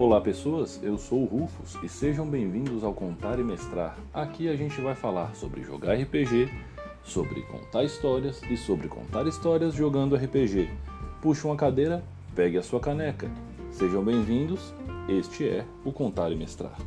Olá pessoas, eu sou o Rufus e sejam bem-vindos ao Contar e Mestrar. Aqui a gente vai falar sobre jogar RPG, sobre contar histórias e sobre contar histórias jogando RPG. Puxe uma cadeira, pegue a sua caneca. Sejam bem-vindos, este é o Contar e Mestrar.